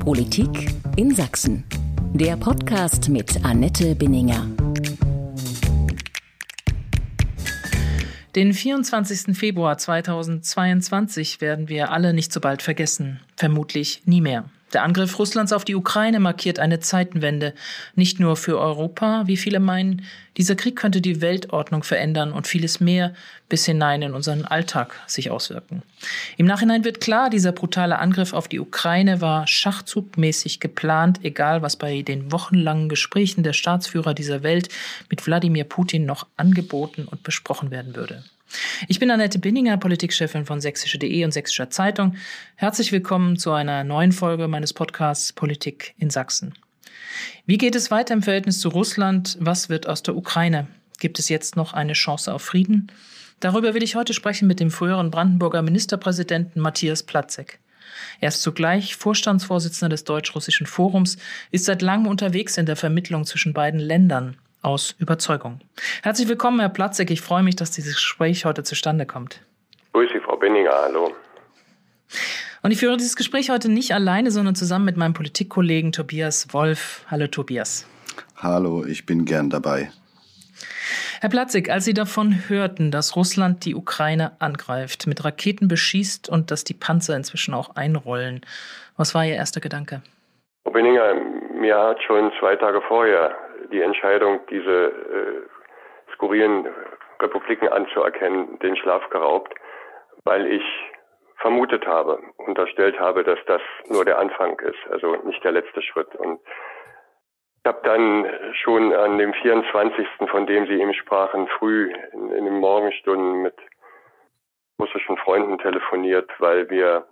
Politik in Sachsen. Der Podcast mit Annette Binninger. Den 24. Februar 2022 werden wir alle nicht so bald vergessen. Vermutlich nie mehr. Der Angriff Russlands auf die Ukraine markiert eine Zeitenwende, nicht nur für Europa, wie viele meinen, dieser Krieg könnte die Weltordnung verändern und vieles mehr bis hinein in unseren Alltag sich auswirken. Im Nachhinein wird klar, dieser brutale Angriff auf die Ukraine war schachzugmäßig geplant, egal was bei den wochenlangen Gesprächen der Staatsführer dieser Welt mit Wladimir Putin noch angeboten und besprochen werden würde. Ich bin Annette Binninger, Politikchefin von sächsische.de und Sächsischer Zeitung. Herzlich willkommen zu einer neuen Folge meines Podcasts Politik in Sachsen. Wie geht es weiter im Verhältnis zu Russland? Was wird aus der Ukraine? Gibt es jetzt noch eine Chance auf Frieden? Darüber will ich heute sprechen mit dem früheren Brandenburger Ministerpräsidenten Matthias Platzek. Er ist zugleich Vorstandsvorsitzender des Deutsch-Russischen Forums, ist seit langem unterwegs in der Vermittlung zwischen beiden Ländern aus Überzeugung. Herzlich willkommen, Herr Platzek. Ich freue mich, dass dieses Gespräch heute zustande kommt. Grüß Sie, Frau Benninger. Hallo. Und ich führe dieses Gespräch heute nicht alleine, sondern zusammen mit meinem Politikkollegen Tobias Wolf. Hallo, Tobias. Hallo, ich bin gern dabei. Herr Platzig, als Sie davon hörten, dass Russland die Ukraine angreift, mit Raketen beschießt und dass die Panzer inzwischen auch einrollen, was war Ihr erster Gedanke? Frau Benninger, mir hat schon zwei Tage vorher die Entscheidung, diese äh, skurrilen Republiken anzuerkennen, den Schlaf geraubt, weil ich vermutet habe, unterstellt habe, dass das nur der Anfang ist, also nicht der letzte Schritt. Und ich habe dann schon an dem 24., von dem Sie eben sprachen, früh in, in den Morgenstunden mit russischen Freunden telefoniert, weil wir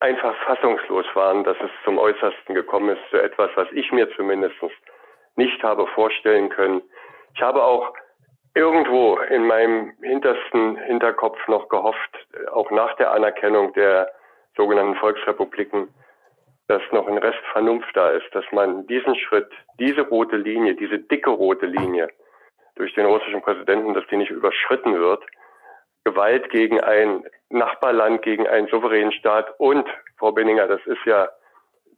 einfach fassungslos waren, dass es zum Äußersten gekommen ist, zu etwas, was ich mir zumindest nicht habe vorstellen können. Ich habe auch irgendwo in meinem hintersten Hinterkopf noch gehofft, auch nach der Anerkennung der sogenannten Volksrepubliken, dass noch ein Rest Vernunft da ist, dass man diesen Schritt, diese rote Linie, diese dicke rote Linie durch den russischen Präsidenten, dass die nicht überschritten wird, Gewalt gegen ein Nachbarland, gegen einen souveränen Staat und, Frau Benninger, das ist ja,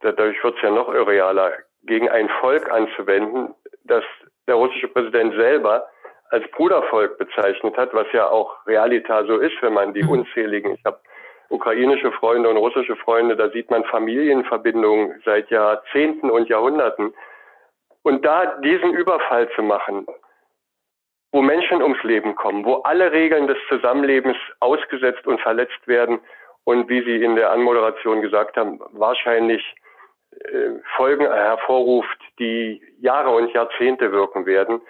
dadurch wird es ja noch irrealer, gegen ein Volk anzuwenden, das der russische Präsident selber als Brudervolk bezeichnet hat, was ja auch Realita so ist, wenn man die mhm. unzähligen, ich habe ukrainische Freunde und russische Freunde, da sieht man Familienverbindungen seit Jahrzehnten und Jahrhunderten. Und da diesen Überfall zu machen, wo Menschen ums Leben kommen, wo alle Regeln des Zusammenlebens ausgesetzt und verletzt werden und wie Sie in der Anmoderation gesagt haben, wahrscheinlich Folgen hervorruft, die Jahre und Jahrzehnte wirken werden.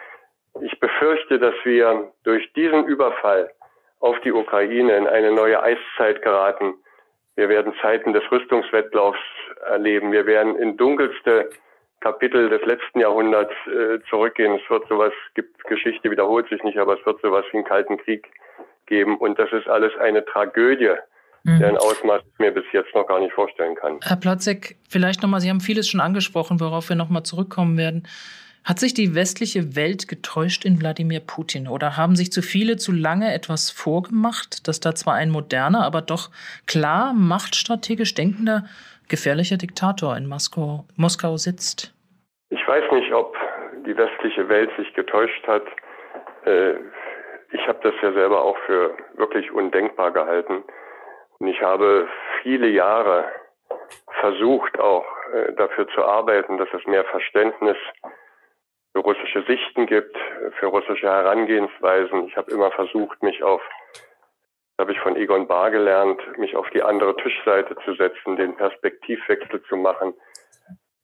Ich befürchte, dass wir durch diesen Überfall auf die Ukraine in eine neue Eiszeit geraten. Wir werden Zeiten des Rüstungswettlaufs erleben. Wir werden in dunkelste Kapitel des letzten Jahrhunderts äh, zurückgehen. Es wird sowas, gibt Geschichte wiederholt sich nicht, aber es wird sowas wie einen Kalten Krieg geben. Und das ist alles eine Tragödie, mhm. deren Ausmaß ich mir bis jetzt noch gar nicht vorstellen kann. Herr Platzek, vielleicht nochmal, Sie haben vieles schon angesprochen, worauf wir nochmal zurückkommen werden. Hat sich die westliche Welt getäuscht in Wladimir Putin oder haben sich zu viele zu lange etwas vorgemacht, dass da zwar ein moderner, aber doch klar machtstrategisch denkender, gefährlicher Diktator in Moskau, Moskau sitzt? Ich weiß nicht, ob die westliche Welt sich getäuscht hat. Äh, ich habe das ja selber auch für wirklich undenkbar gehalten. Und ich habe viele Jahre versucht, auch äh, dafür zu arbeiten, dass es mehr Verständnis für russische Sichten gibt, für russische Herangehensweisen. Ich habe immer versucht, mich auf, habe ich von Egon Bahr gelernt, mich auf die andere Tischseite zu setzen, den Perspektivwechsel zu machen,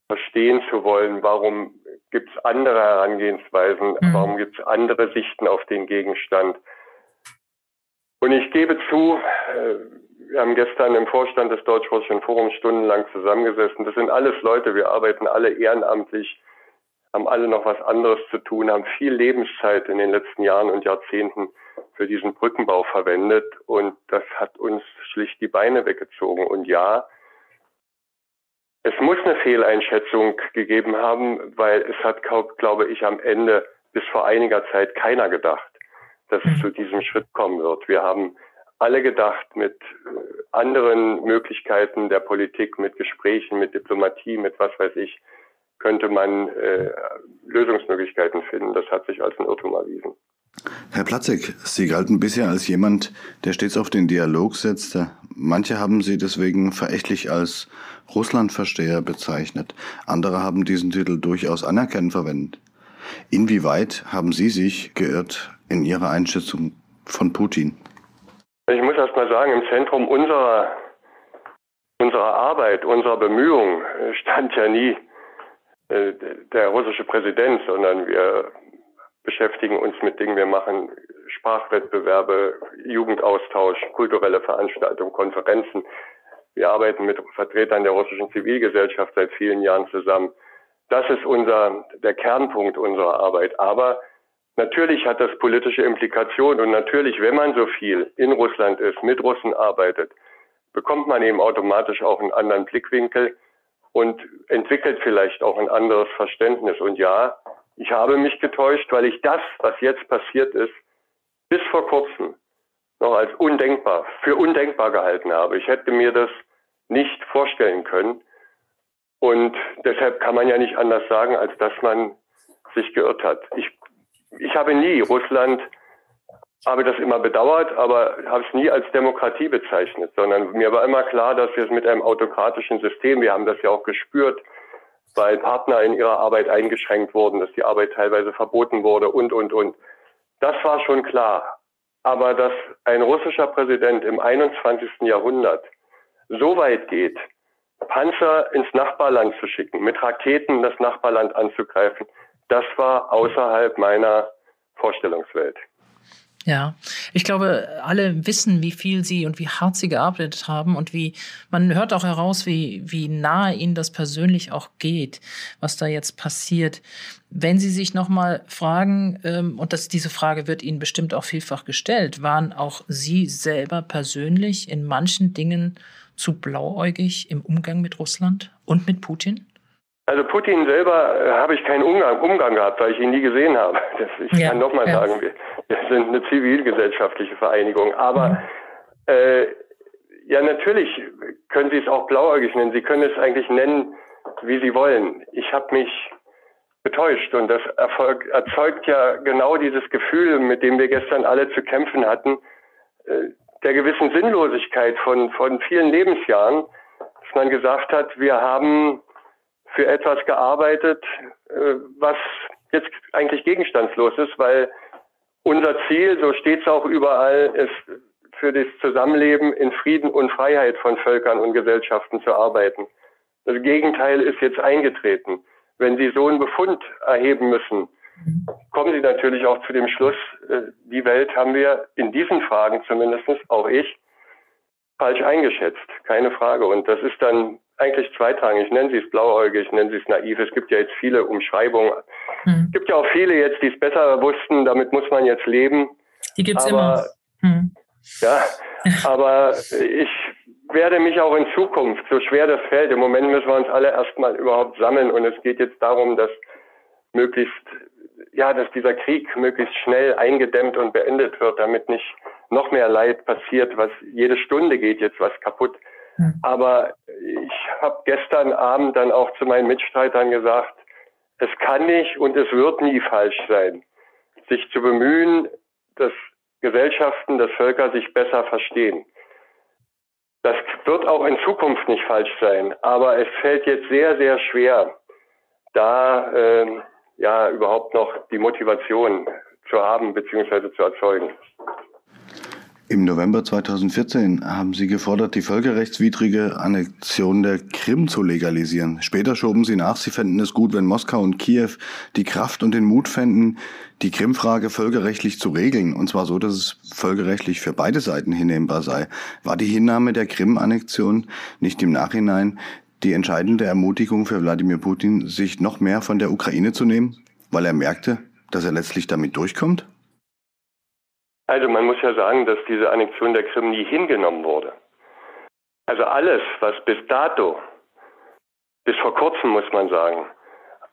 verstehen zu wollen, warum gibt es andere Herangehensweisen, mhm. warum gibt es andere Sichten auf den Gegenstand. Und ich gebe zu, äh, wir haben gestern im Vorstand des Deutsch-Russischen Forums stundenlang zusammengesessen. Das sind alles Leute, wir arbeiten alle ehrenamtlich haben alle noch was anderes zu tun, haben viel Lebenszeit in den letzten Jahren und Jahrzehnten für diesen Brückenbau verwendet und das hat uns schlicht die Beine weggezogen. Und ja, es muss eine Fehleinschätzung gegeben haben, weil es hat, glaube ich, am Ende bis vor einiger Zeit keiner gedacht, dass es zu diesem Schritt kommen wird. Wir haben alle gedacht mit äh, anderen Möglichkeiten der Politik, mit Gesprächen, mit Diplomatie, mit was weiß ich, könnte man äh, Lösungsmöglichkeiten finden. Das hat sich als ein Irrtum erwiesen. Herr Platzek, Sie galten bisher als jemand, der stets auf den Dialog setzte. Manche haben Sie deswegen verächtlich als Russlandversteher bezeichnet. Andere haben diesen Titel durchaus anerkennend verwendet. Inwieweit haben Sie sich geirrt in Ihrer Einschätzung von Putin? Ich muss erst mal sagen, im Zentrum unserer, unserer Arbeit, unserer Bemühungen stand ja nie äh, der russische Präsident, sondern wir beschäftigen uns mit Dingen. Wir machen Sprachwettbewerbe, Jugendaustausch, kulturelle Veranstaltungen, Konferenzen. Wir arbeiten mit Vertretern der russischen Zivilgesellschaft seit vielen Jahren zusammen. Das ist unser, der Kernpunkt unserer Arbeit. Aber natürlich hat das politische Implikationen und natürlich, wenn man so viel in Russland ist, mit Russen arbeitet, bekommt man eben automatisch auch einen anderen Blickwinkel und entwickelt vielleicht auch ein anderes Verständnis. Und ja, ich habe mich getäuscht, weil ich das, was jetzt passiert ist, bis vor kurzem noch als undenkbar, für undenkbar gehalten habe. Ich hätte mir das nicht vorstellen können. Und deshalb kann man ja nicht anders sagen, als dass man sich geirrt hat. Ich, ich habe nie Russland, habe das immer bedauert, aber habe es nie als Demokratie bezeichnet, sondern mir war immer klar, dass wir es mit einem autokratischen System, wir haben das ja auch gespürt, weil Partner in ihrer Arbeit eingeschränkt wurden, dass die Arbeit teilweise verboten wurde und, und, und. Das war schon klar. Aber dass ein russischer Präsident im 21. Jahrhundert so weit geht, Panzer ins Nachbarland zu schicken, mit Raketen das Nachbarland anzugreifen, das war außerhalb meiner Vorstellungswelt. Ja, ich glaube, alle wissen, wie viel sie und wie hart sie gearbeitet haben und wie man hört auch heraus, wie, wie nahe ihnen das persönlich auch geht, was da jetzt passiert. Wenn Sie sich nochmal fragen, ähm, und das, diese Frage wird Ihnen bestimmt auch vielfach gestellt, waren auch Sie selber persönlich in manchen Dingen zu blauäugig im Umgang mit Russland und mit Putin? Also Putin selber äh, habe ich keinen Umgang, Umgang gehabt, weil ich ihn nie gesehen habe. Das, ich ja, kann nochmal ja. sagen, wir, wir, sind eine zivilgesellschaftliche Vereinigung. Aber mhm. äh, ja, natürlich können Sie es auch blauäugig nennen. Sie können es eigentlich nennen, wie Sie wollen. Ich habe mich getäuscht und das Erfolg, erzeugt ja genau dieses Gefühl, mit dem wir gestern alle zu kämpfen hatten, äh, der gewissen Sinnlosigkeit von, von vielen Lebensjahren, dass man gesagt hat, wir haben für etwas gearbeitet, äh, was jetzt eigentlich gegenstandslos ist, weil unser Ziel, so steht es auch überall, ist für das Zusammenleben in Frieden und Freiheit von Völkern und Gesellschaften zu arbeiten. Das Gegenteil ist jetzt eingetreten. Wenn Sie so einen Befund erheben müssen, kommen Sie natürlich auch zu dem Schluss, äh, die Welt haben wir in diesen Fragen zumindest, auch ich, falsch eingeschätzt. Keine Frage. Und das ist dann eigentlich zweitrangig. Nennen Sie es blauäugig, nennen Sie es naiv. Es gibt ja jetzt viele Umschreibungen. Hm. Es gibt ja auch viele jetzt, die es besser wussten. Damit muss man jetzt leben. Die gibt es immer. Hm. Ja, aber ich werde mich auch in Zukunft, so schwer das fällt, im Moment müssen wir uns alle erstmal überhaupt sammeln und es geht jetzt darum, dass möglichst, ja, dass dieser Krieg möglichst schnell eingedämmt und beendet wird, damit nicht noch mehr Leid passiert, was jede Stunde geht jetzt was kaputt. Hm. Aber ich habe gestern Abend dann auch zu meinen Mitstreitern gesagt, es kann nicht und es wird nie falsch sein, sich zu bemühen, dass Gesellschaften, dass Völker sich besser verstehen. Das wird auch in Zukunft nicht falsch sein, aber es fällt jetzt sehr, sehr schwer, da äh, ja überhaupt noch die Motivation zu haben bzw. zu erzeugen. Im November 2014 haben Sie gefordert, die völkerrechtswidrige Annexion der Krim zu legalisieren. Später schoben Sie nach, Sie fänden es gut, wenn Moskau und Kiew die Kraft und den Mut fänden, die Krim-Frage völkerrechtlich zu regeln. Und zwar so, dass es völkerrechtlich für beide Seiten hinnehmbar sei. War die Hinnahme der Krim-Annexion nicht im Nachhinein die entscheidende Ermutigung für Wladimir Putin, sich noch mehr von der Ukraine zu nehmen, weil er merkte, dass er letztlich damit durchkommt? Also man muss ja sagen, dass diese Annexion der Krim nie hingenommen wurde. Also alles, was bis dato, bis vor kurzem muss man sagen,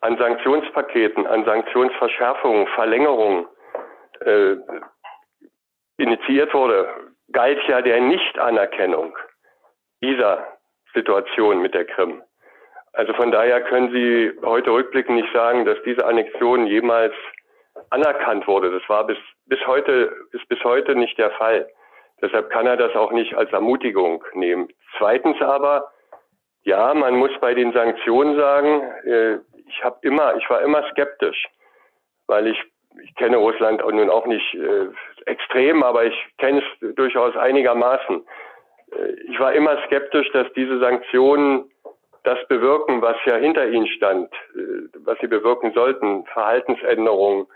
an Sanktionspaketen, an Sanktionsverschärfungen, Verlängerungen äh, initiiert wurde, galt ja der Nichtanerkennung dieser Situation mit der Krim. Also von daher können Sie heute rückblickend nicht sagen, dass diese Annexion jemals anerkannt wurde. Das war bis, bis heute, ist bis heute nicht der Fall. Deshalb kann er das auch nicht als Ermutigung nehmen. Zweitens aber, ja, man muss bei den Sanktionen sagen, äh, ich habe immer, ich war immer skeptisch, weil ich, ich kenne Russland nun auch nicht äh, extrem, aber ich kenne es durchaus einigermaßen. Äh, ich war immer skeptisch, dass diese Sanktionen das bewirken, was ja hinter ihnen stand, was sie bewirken sollten, Verhaltensänderungen,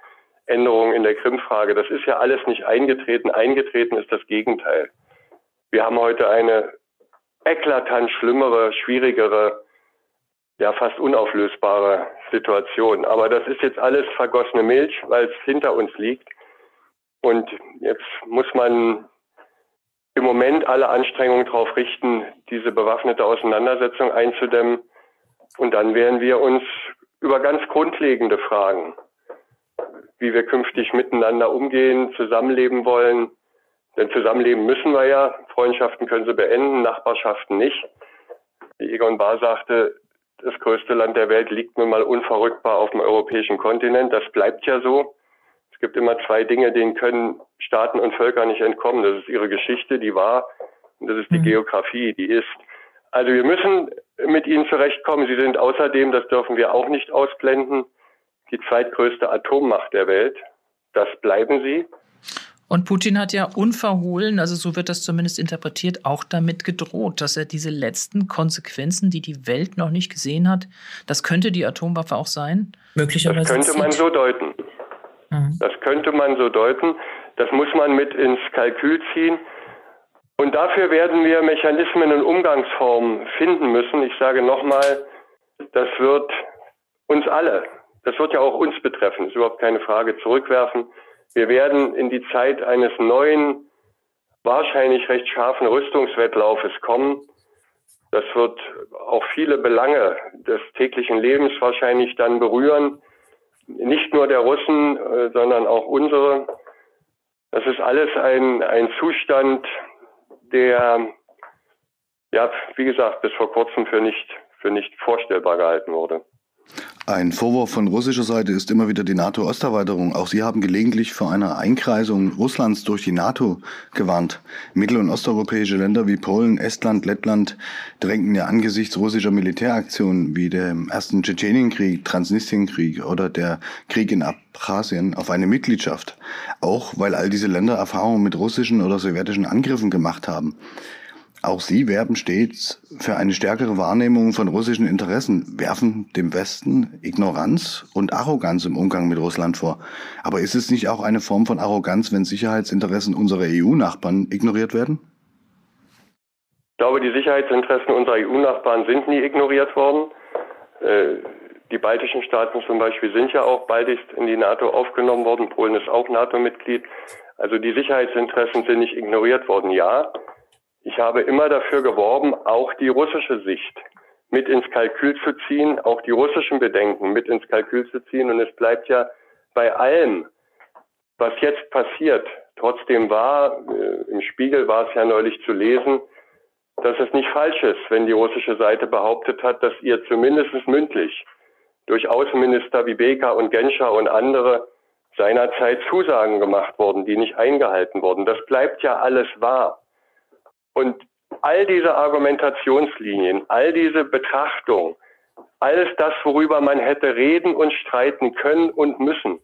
Änderungen in der Krim-Frage. Das ist ja alles nicht eingetreten. Eingetreten ist das Gegenteil. Wir haben heute eine eklatant schlimmere, schwierigere, ja fast unauflösbare Situation. Aber das ist jetzt alles vergossene Milch, weil es hinter uns liegt. Und jetzt muss man im Moment alle Anstrengungen darauf richten, diese bewaffnete Auseinandersetzung einzudämmen. Und dann werden wir uns über ganz grundlegende Fragen, wie wir künftig miteinander umgehen, zusammenleben wollen. Denn zusammenleben müssen wir ja. Freundschaften können sie beenden, Nachbarschaften nicht. Wie Egon Bahr sagte, das größte Land der Welt liegt nun mal unverrückbar auf dem europäischen Kontinent. Das bleibt ja so. Es gibt immer zwei Dinge, denen können Staaten und Völker nicht entkommen. Das ist ihre Geschichte, die war, und das ist die mhm. Geografie, die ist. Also wir müssen mit ihnen zurechtkommen. Sie sind außerdem, das dürfen wir auch nicht ausblenden, die zweitgrößte Atommacht der Welt. Das bleiben sie. Und Putin hat ja unverhohlen, also so wird das zumindest interpretiert, auch damit gedroht, dass er diese letzten Konsequenzen, die die Welt noch nicht gesehen hat, das könnte die Atomwaffe auch sein, möglicherweise. Das könnte man so deuten. Mhm. Das könnte man so deuten. Das muss man mit ins Kalkül ziehen. Und dafür werden wir Mechanismen und Umgangsformen finden müssen. Ich sage nochmal, das wird uns alle, das wird ja auch uns betreffen, ist überhaupt keine Frage, zurückwerfen. Wir werden in die Zeit eines neuen, wahrscheinlich recht scharfen Rüstungswettlaufes kommen. Das wird auch viele Belange des täglichen Lebens wahrscheinlich dann berühren nicht nur der Russen, äh, sondern auch unsere. Das ist alles ein, ein Zustand, der, ja, wie gesagt, bis vor kurzem für nicht, für nicht vorstellbar gehalten wurde. Ein Vorwurf von russischer Seite ist immer wieder die NATO-Osterweiterung. Auch Sie haben gelegentlich vor einer Einkreisung Russlands durch die NATO gewarnt. Mittel- und osteuropäische Länder wie Polen, Estland, Lettland drängten ja angesichts russischer Militäraktionen wie dem ersten Tschetschenienkrieg, Transnistrienkrieg oder der Krieg in Abchasien auf eine Mitgliedschaft. Auch weil all diese Länder Erfahrungen mit russischen oder sowjetischen Angriffen gemacht haben. Auch sie werben stets für eine stärkere Wahrnehmung von russischen Interessen, werfen dem Westen Ignoranz und Arroganz im Umgang mit Russland vor. Aber ist es nicht auch eine Form von Arroganz, wenn Sicherheitsinteressen unserer EU-Nachbarn ignoriert werden? Ich glaube, die Sicherheitsinteressen unserer EU-Nachbarn sind nie ignoriert worden. Äh, die baltischen Staaten zum Beispiel sind ja auch baldigst in die NATO aufgenommen worden. Polen ist auch NATO-Mitglied. Also die Sicherheitsinteressen sind nicht ignoriert worden, ja. Ich habe immer dafür geworben, auch die russische Sicht mit ins Kalkül zu ziehen, auch die russischen Bedenken mit ins Kalkül zu ziehen. Und es bleibt ja bei allem, was jetzt passiert, trotzdem wahr, äh, im Spiegel war es ja neulich zu lesen, dass es nicht falsch ist, wenn die russische Seite behauptet hat, dass ihr zumindest mündlich durch Außenminister wie Beker und Genscher und andere seinerzeit Zusagen gemacht wurden, die nicht eingehalten wurden. Das bleibt ja alles wahr. Und all diese Argumentationslinien, all diese Betrachtung, alles das, worüber man hätte reden und streiten können und müssen,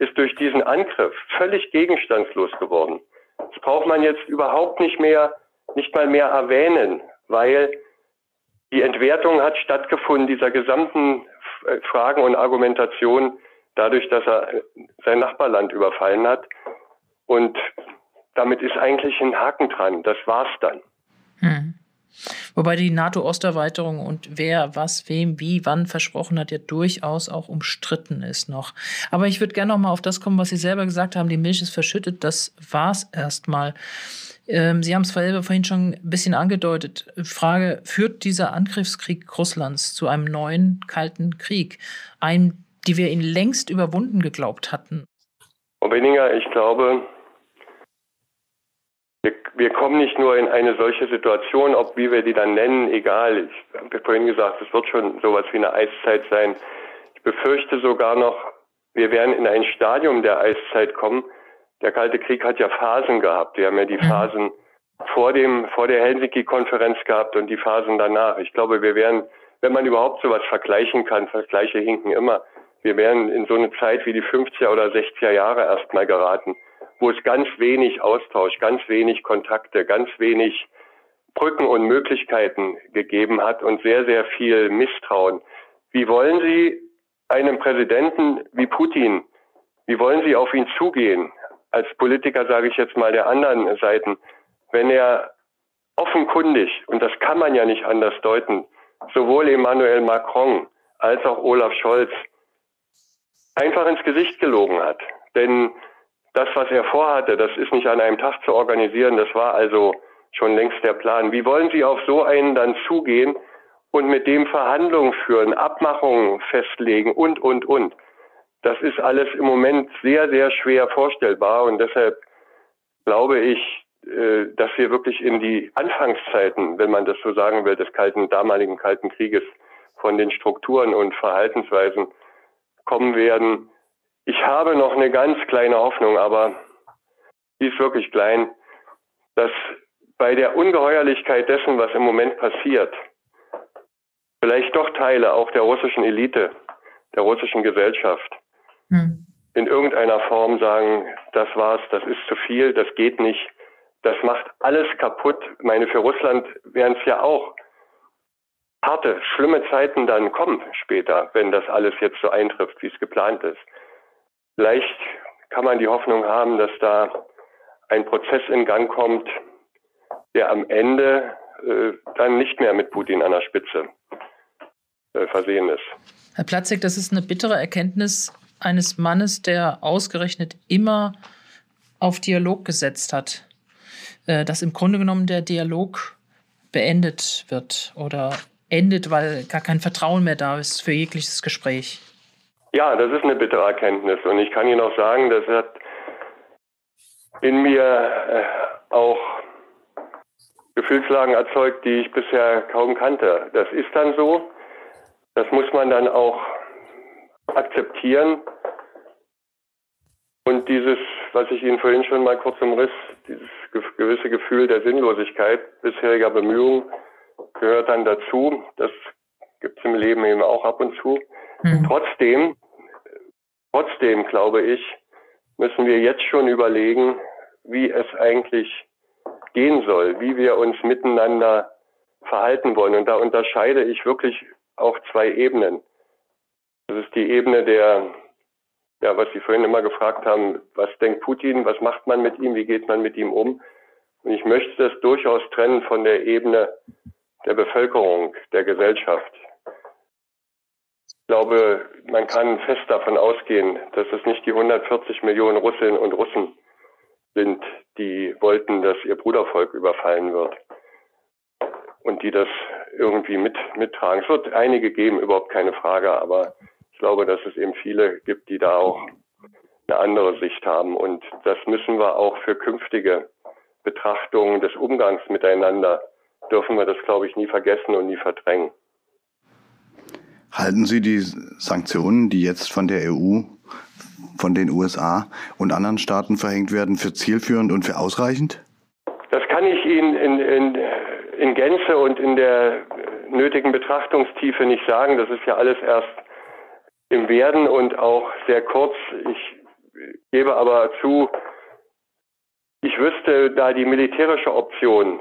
ist durch diesen Angriff völlig gegenstandslos geworden. Das braucht man jetzt überhaupt nicht mehr, nicht mal mehr erwähnen, weil die Entwertung hat stattgefunden dieser gesamten äh, Fragen und Argumentation dadurch, dass er sein Nachbarland überfallen hat. Und damit ist eigentlich ein Haken dran. Das war's dann. Hm. Wobei die NATO-Osterweiterung und wer was, wem, wie, wann versprochen hat, ja durchaus auch umstritten ist noch. Aber ich würde gerne noch mal auf das kommen, was Sie selber gesagt haben. Die Milch ist verschüttet. Das war's erstmal. Ähm, Sie haben es vorhin schon ein bisschen angedeutet. Frage, führt dieser Angriffskrieg Russlands zu einem neuen kalten Krieg? Einen, die wir ihn längst überwunden geglaubt hatten? Frau Benninger, ich glaube, wir, wir kommen nicht nur in eine solche Situation, ob wie wir die dann nennen, egal. Ich habe vorhin gesagt, es wird schon sowas wie eine Eiszeit sein. Ich befürchte sogar noch, wir werden in ein Stadium der Eiszeit kommen. Der Kalte Krieg hat ja Phasen gehabt. Wir haben ja die mhm. Phasen vor dem, vor der Helsinki-Konferenz gehabt und die Phasen danach. Ich glaube, wir werden, wenn man überhaupt sowas vergleichen kann, Vergleiche hinken immer, wir werden in so eine Zeit wie die 50er oder 60er Jahre erstmal geraten, wo es ganz wenig Austausch, ganz wenig Kontakte, ganz wenig Brücken und Möglichkeiten gegeben hat und sehr, sehr viel Misstrauen. Wie wollen Sie einem Präsidenten wie Putin, wie wollen Sie auf ihn zugehen? Als Politiker sage ich jetzt mal der anderen Seiten, wenn er offenkundig, und das kann man ja nicht anders deuten, sowohl Emmanuel Macron als auch Olaf Scholz einfach ins Gesicht gelogen hat. Denn das, was er vorhatte, das ist nicht an einem Tag zu organisieren, das war also schon längst der Plan. Wie wollen Sie auf so einen dann zugehen und mit dem Verhandlungen führen, Abmachungen festlegen und, und, und? Das ist alles im Moment sehr, sehr schwer vorstellbar und deshalb glaube ich, äh, dass wir wirklich in die Anfangszeiten, wenn man das so sagen will, des kalten, damaligen Kalten Krieges von den Strukturen und Verhaltensweisen kommen werden. Ich habe noch eine ganz kleine Hoffnung, aber die ist wirklich klein, dass bei der Ungeheuerlichkeit dessen, was im Moment passiert, vielleicht doch Teile auch der russischen Elite, der russischen Gesellschaft, hm. in irgendeiner Form sagen, das war's, das ist zu viel, das geht nicht, das macht alles kaputt. Ich meine, für Russland wären es ja auch harte, schlimme Zeiten dann kommen später, wenn das alles jetzt so eintrifft, wie es geplant ist. Vielleicht kann man die Hoffnung haben, dass da ein Prozess in Gang kommt, der am Ende äh, dann nicht mehr mit Putin an der Spitze äh, versehen ist. Herr Platzek, das ist eine bittere Erkenntnis eines Mannes, der ausgerechnet immer auf Dialog gesetzt hat. Äh, dass im Grunde genommen der Dialog beendet wird oder endet, weil gar kein Vertrauen mehr da ist für jegliches Gespräch. Ja, das ist eine bittere Erkenntnis. Und ich kann Ihnen auch sagen, das hat in mir äh, auch Gefühlslagen erzeugt, die ich bisher kaum kannte. Das ist dann so. Das muss man dann auch akzeptieren. Und dieses, was ich Ihnen vorhin schon mal kurz umriss, dieses gewisse Gefühl der Sinnlosigkeit bisheriger Bemühungen gehört dann dazu. Das gibt es im Leben eben auch ab und zu. Mhm. Trotzdem, trotzdem glaube ich, müssen wir jetzt schon überlegen, wie es eigentlich gehen soll, wie wir uns miteinander verhalten wollen. Und da unterscheide ich wirklich auch zwei Ebenen. Das ist die Ebene der, ja, was Sie vorhin immer gefragt haben, was denkt Putin, was macht man mit ihm, wie geht man mit ihm um? Und ich möchte das durchaus trennen von der Ebene der Bevölkerung, der Gesellschaft. Ich glaube, man kann fest davon ausgehen, dass es nicht die 140 Millionen Russinnen und Russen sind, die wollten, dass ihr Brudervolk überfallen wird und die das irgendwie mit, mittragen. Es wird einige geben, überhaupt keine Frage, aber ich glaube, dass es eben viele gibt, die da auch eine andere Sicht haben. Und das müssen wir auch für künftige Betrachtungen des Umgangs miteinander dürfen wir das, glaube ich, nie vergessen und nie verdrängen. Halten Sie die Sanktionen, die jetzt von der EU, von den USA und anderen Staaten verhängt werden, für zielführend und für ausreichend? Das kann ich Ihnen in, in, in Gänze und in der nötigen Betrachtungstiefe nicht sagen. Das ist ja alles erst im Werden und auch sehr kurz. Ich gebe aber zu, ich wüsste, da die militärische Option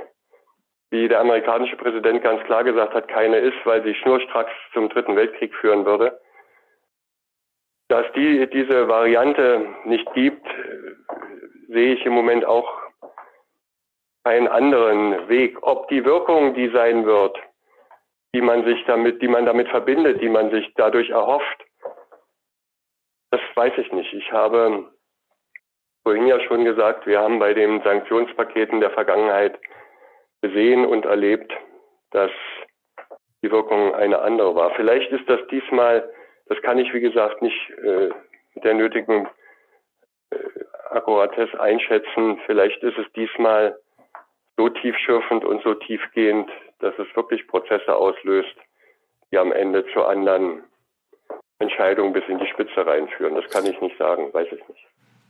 wie der amerikanische Präsident ganz klar gesagt hat, keine ist, weil sie schnurstracks zum Dritten Weltkrieg führen würde. Dass die, diese Variante nicht gibt, sehe ich im Moment auch einen anderen Weg. Ob die Wirkung, die sein wird, die man sich damit, die man damit verbindet, die man sich dadurch erhofft, das weiß ich nicht. Ich habe vorhin ja schon gesagt, wir haben bei den Sanktionspaketen der Vergangenheit gesehen und erlebt, dass die Wirkung eine andere war. Vielleicht ist das diesmal, das kann ich wie gesagt nicht äh, mit der nötigen äh, Akkuratesse einschätzen, vielleicht ist es diesmal so tiefschürfend und so tiefgehend, dass es wirklich Prozesse auslöst, die am Ende zu anderen Entscheidungen bis in die Spitze reinführen. Das kann ich nicht sagen, weiß ich nicht.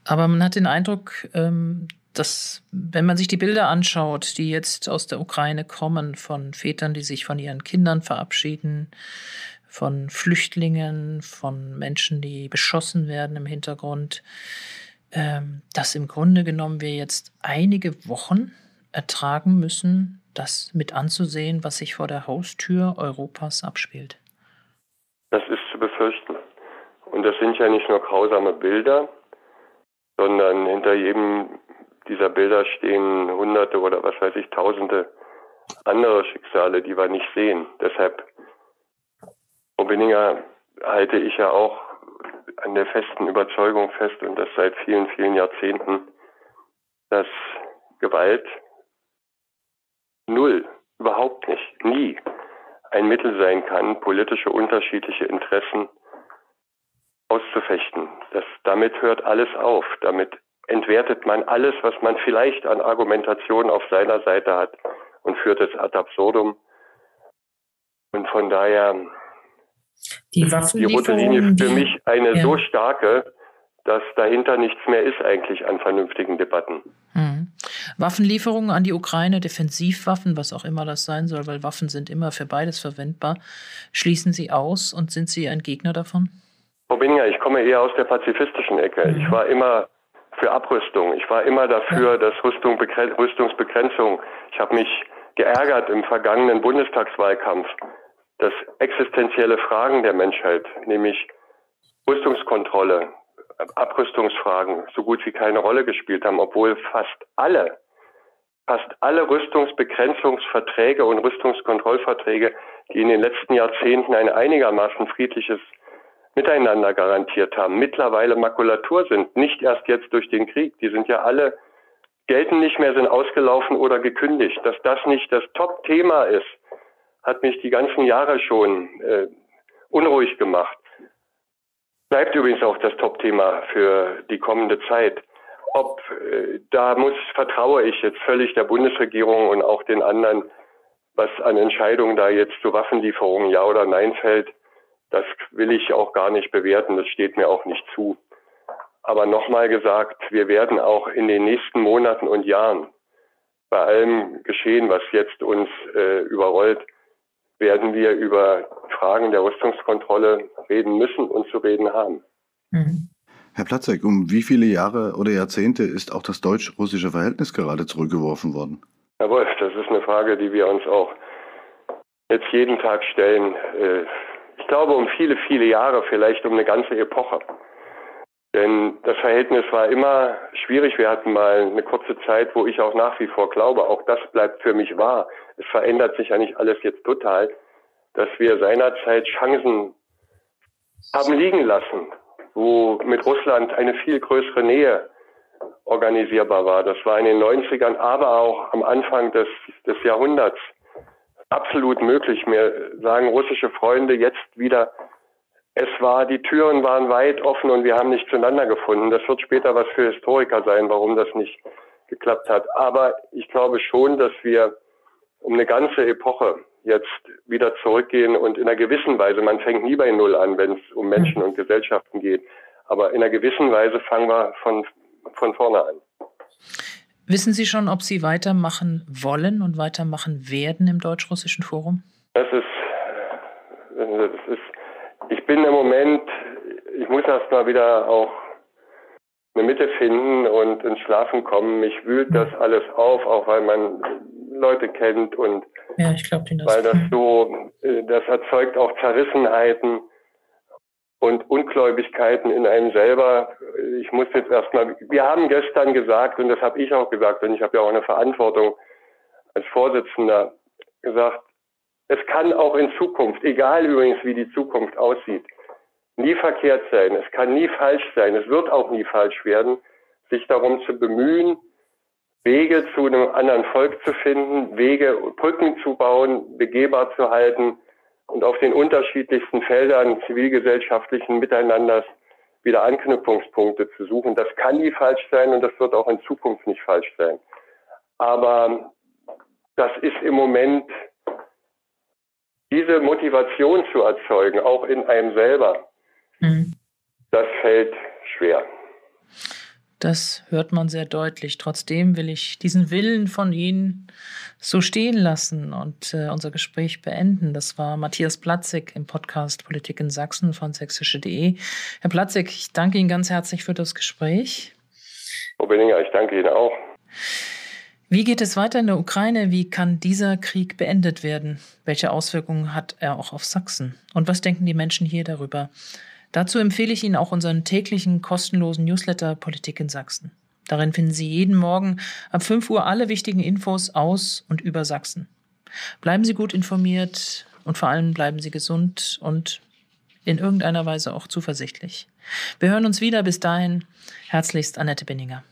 Aber man hat den Eindruck, dass, wenn man sich die Bilder anschaut, die jetzt aus der Ukraine kommen, von Vätern, die sich von ihren Kindern verabschieden, von Flüchtlingen, von Menschen, die beschossen werden im Hintergrund, ähm, dass im Grunde genommen wir jetzt einige Wochen ertragen müssen, das mit anzusehen, was sich vor der Haustür Europas abspielt. Das ist zu befürchten. Und das sind ja nicht nur grausame Bilder, sondern hinter jedem dieser Bilder stehen Hunderte oder was weiß ich, Tausende andere Schicksale, die wir nicht sehen. Deshalb, Frau Binninger, halte ich ja auch an der festen Überzeugung fest und das seit vielen, vielen Jahrzehnten, dass Gewalt null, überhaupt nicht, nie ein Mittel sein kann, politische unterschiedliche Interessen auszufechten. Das, damit hört alles auf. Damit entwertet man alles, was man vielleicht an Argumentation auf seiner Seite hat und führt es ad absurdum. Und von daher die, die rote Linie für mich eine ja. so starke, dass dahinter nichts mehr ist eigentlich an vernünftigen Debatten. Hm. Waffenlieferungen an die Ukraine, Defensivwaffen, was auch immer das sein soll, weil Waffen sind immer für beides verwendbar, schließen Sie aus und sind Sie ein Gegner davon? Frau Binninger, ich komme eher aus der pazifistischen Ecke. Mhm. Ich war immer für Abrüstung. Ich war immer dafür, dass Rüstung, Rüstungsbegrenzung. Ich habe mich geärgert im vergangenen Bundestagswahlkampf, dass existenzielle Fragen der Menschheit, nämlich Rüstungskontrolle, Abrüstungsfragen so gut wie keine Rolle gespielt haben, obwohl fast alle, fast alle Rüstungsbegrenzungsverträge und Rüstungskontrollverträge, die in den letzten Jahrzehnten ein einigermaßen friedliches Miteinander garantiert haben, mittlerweile Makulatur sind, nicht erst jetzt durch den Krieg. Die sind ja alle, gelten nicht mehr, sind ausgelaufen oder gekündigt. Dass das nicht das Top-Thema ist, hat mich die ganzen Jahre schon äh, unruhig gemacht. Bleibt übrigens auch das Top-Thema für die kommende Zeit. Ob äh, da muss, vertraue ich jetzt völlig der Bundesregierung und auch den anderen, was an Entscheidungen da jetzt zu Waffenlieferungen ja oder nein fällt. Das will ich auch gar nicht bewerten, das steht mir auch nicht zu. Aber nochmal gesagt, wir werden auch in den nächsten Monaten und Jahren bei allem Geschehen, was jetzt uns äh, überrollt, werden wir über Fragen der Rüstungskontrolle reden müssen und zu reden haben. Mhm. Herr Platzek, um wie viele Jahre oder Jahrzehnte ist auch das deutsch-russische Verhältnis gerade zurückgeworfen worden? Herr Wolf, das ist eine Frage, die wir uns auch jetzt jeden Tag stellen. Äh, glaube, um viele, viele Jahre, vielleicht um eine ganze Epoche. Denn das Verhältnis war immer schwierig. Wir hatten mal eine kurze Zeit, wo ich auch nach wie vor glaube, auch das bleibt für mich wahr. Es verändert sich ja nicht alles jetzt total, dass wir seinerzeit Chancen haben liegen lassen, wo mit Russland eine viel größere Nähe organisierbar war. Das war in den 90ern, aber auch am Anfang des, des Jahrhunderts absolut möglich. Mir sagen russische Freunde jetzt wieder, es war, die Türen waren weit offen und wir haben nicht zueinander gefunden. Das wird später was für Historiker sein, warum das nicht geklappt hat. Aber ich glaube schon, dass wir um eine ganze Epoche jetzt wieder zurückgehen und in einer gewissen Weise, man fängt nie bei Null an, wenn es um Menschen und Gesellschaften geht, aber in einer gewissen Weise fangen wir von, von vorne an. Wissen Sie schon, ob Sie weitermachen wollen und weitermachen werden im Deutsch-Russischen Forum? Das ist, das ist, ich bin im Moment, ich muss erst mal wieder auch eine Mitte finden und ins Schlafen kommen. Mich wühlt das alles auf, auch weil man Leute kennt und ja, ich glaub, das. weil das so, äh, das erzeugt auch Zerrissenheiten und Ungläubigkeiten in einem selber. Ich muss jetzt erstmal, wir haben gestern gesagt, und das habe ich auch gesagt, und ich habe ja auch eine Verantwortung als Vorsitzender gesagt, es kann auch in Zukunft, egal übrigens wie die Zukunft aussieht, nie verkehrt sein, es kann nie falsch sein, es wird auch nie falsch werden, sich darum zu bemühen, Wege zu einem anderen Volk zu finden, Wege, Brücken zu bauen, begehbar zu halten, und auf den unterschiedlichsten Feldern zivilgesellschaftlichen Miteinanders wieder Anknüpfungspunkte zu suchen. Das kann nie falsch sein und das wird auch in Zukunft nicht falsch sein. Aber das ist im Moment diese Motivation zu erzeugen, auch in einem selber, mhm. das fällt schwer. Das hört man sehr deutlich. Trotzdem will ich diesen Willen von Ihnen so stehen lassen und äh, unser Gespräch beenden. Das war Matthias Platzig im Podcast Politik in Sachsen von sächsische.de. Herr Platzig, ich danke Ihnen ganz herzlich für das Gespräch. Frau Benninger, ich danke Ihnen auch. Wie geht es weiter in der Ukraine? Wie kann dieser Krieg beendet werden? Welche Auswirkungen hat er auch auf Sachsen? Und was denken die Menschen hier darüber? Dazu empfehle ich Ihnen auch unseren täglichen kostenlosen Newsletter Politik in Sachsen. Darin finden Sie jeden Morgen ab 5 Uhr alle wichtigen Infos aus und über Sachsen. Bleiben Sie gut informiert und vor allem bleiben Sie gesund und in irgendeiner Weise auch zuversichtlich. Wir hören uns wieder. Bis dahin, herzlichst Annette Benninger.